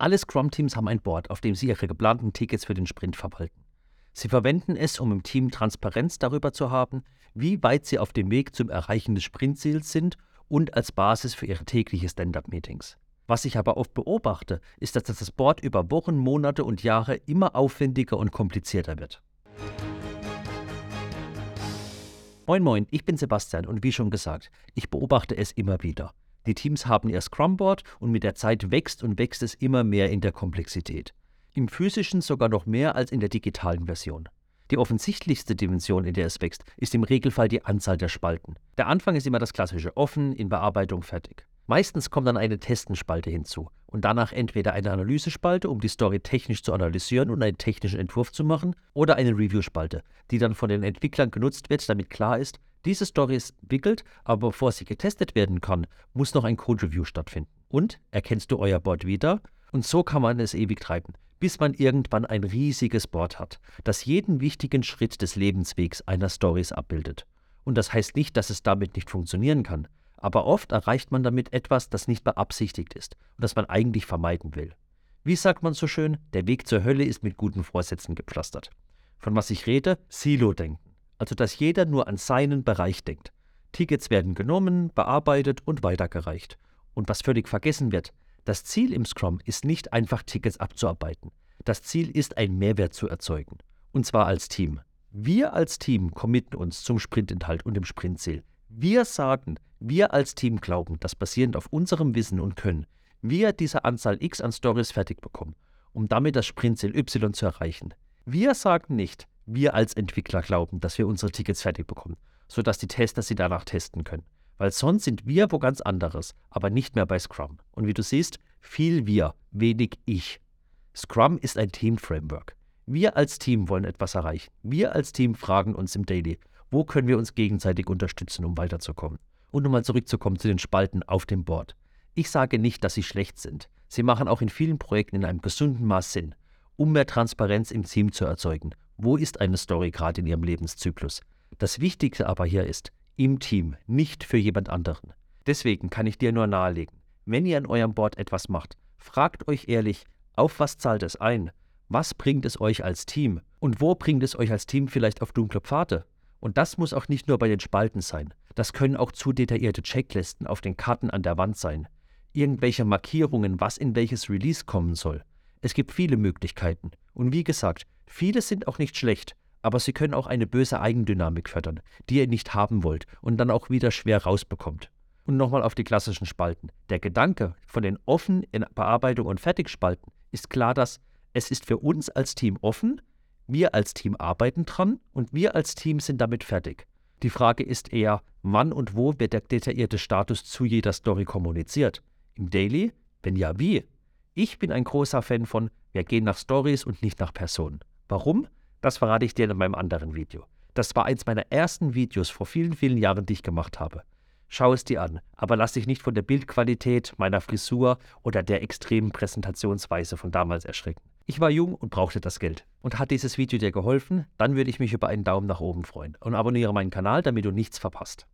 Alle Scrum-Teams haben ein Board, auf dem sie ihre geplanten Tickets für den Sprint verwalten. Sie verwenden es, um im Team Transparenz darüber zu haben, wie weit sie auf dem Weg zum Erreichen des Sprintziels sind und als Basis für ihre täglichen Stand-up-Meetings. Was ich aber oft beobachte, ist, dass das Board über Wochen, Monate und Jahre immer aufwendiger und komplizierter wird. Moin Moin, ich bin Sebastian und wie schon gesagt, ich beobachte es immer wieder. Die Teams haben ihr Scrum-Board und mit der Zeit wächst und wächst es immer mehr in der Komplexität. Im physischen sogar noch mehr als in der digitalen Version. Die offensichtlichste Dimension, in der es wächst, ist im Regelfall die Anzahl der Spalten. Der Anfang ist immer das klassische offen, in Bearbeitung fertig. Meistens kommt dann eine Testenspalte hinzu und danach entweder eine Analysespalte, um die Story technisch zu analysieren und einen technischen Entwurf zu machen, oder eine Review-Spalte, die dann von den Entwicklern genutzt wird, damit klar ist, diese Story ist entwickelt, aber bevor sie getestet werden kann, muss noch ein Code-Review stattfinden. Und erkennst du euer Board wieder? Und so kann man es ewig treiben, bis man irgendwann ein riesiges Board hat, das jeden wichtigen Schritt des Lebenswegs einer Stories abbildet. Und das heißt nicht, dass es damit nicht funktionieren kann aber oft erreicht man damit etwas, das nicht beabsichtigt ist und das man eigentlich vermeiden will. Wie sagt man so schön, der Weg zur Hölle ist mit guten Vorsätzen gepflastert. Von was ich rede? Silo-Denken. Also dass jeder nur an seinen Bereich denkt. Tickets werden genommen, bearbeitet und weitergereicht. Und was völlig vergessen wird, das Ziel im Scrum ist nicht einfach Tickets abzuarbeiten. Das Ziel ist, einen Mehrwert zu erzeugen. Und zwar als Team. Wir als Team committen uns zum Sprintinhalt und dem Sprintziel. Wir sagen, wir als Team glauben, dass basierend auf unserem Wissen und Können wir diese Anzahl X an Stories fertig bekommen, um damit das Sprintziel Y zu erreichen. Wir sagen nicht, wir als Entwickler glauben, dass wir unsere Tickets fertig bekommen, sodass die Tester sie danach testen können. Weil sonst sind wir wo ganz anderes, aber nicht mehr bei Scrum. Und wie du siehst, viel wir, wenig ich. Scrum ist ein Team-Framework. Wir als Team wollen etwas erreichen. Wir als Team fragen uns im Daily, wo können wir uns gegenseitig unterstützen, um weiterzukommen? Und nochmal zurückzukommen zu den Spalten auf dem Board. Ich sage nicht, dass sie schlecht sind. Sie machen auch in vielen Projekten in einem gesunden Maß Sinn, um mehr Transparenz im Team zu erzeugen. Wo ist eine Story gerade in ihrem Lebenszyklus? Das Wichtigste aber hier ist, im Team, nicht für jemand anderen. Deswegen kann ich dir nur nahelegen, wenn ihr an eurem Board etwas macht, fragt euch ehrlich, auf was zahlt es ein? Was bringt es euch als Team? Und wo bringt es euch als Team vielleicht auf dunkle Pfade? Und das muss auch nicht nur bei den Spalten sein. Das können auch zu detaillierte Checklisten auf den Karten an der Wand sein. Irgendwelche Markierungen, was in welches Release kommen soll. Es gibt viele Möglichkeiten. Und wie gesagt, viele sind auch nicht schlecht, aber sie können auch eine böse Eigendynamik fördern, die ihr nicht haben wollt und dann auch wieder schwer rausbekommt. Und nochmal auf die klassischen Spalten. Der Gedanke von den offen in Bearbeitung und Fertigspalten ist klar, dass es ist für uns als Team offen, wir als Team arbeiten dran und wir als Team sind damit fertig. Die Frage ist eher, wann und wo wird der detaillierte Status zu jeder Story kommuniziert? Im Daily? Wenn ja, wie? Ich bin ein großer Fan von, wir gehen nach Stories und nicht nach Personen. Warum? Das verrate ich dir in meinem anderen Video. Das war eins meiner ersten Videos vor vielen, vielen Jahren, die ich gemacht habe. Schau es dir an, aber lass dich nicht von der Bildqualität, meiner Frisur oder der extremen Präsentationsweise von damals erschrecken. Ich war jung und brauchte das Geld. Und hat dieses Video dir geholfen? Dann würde ich mich über einen Daumen nach oben freuen. Und abonniere meinen Kanal, damit du nichts verpasst.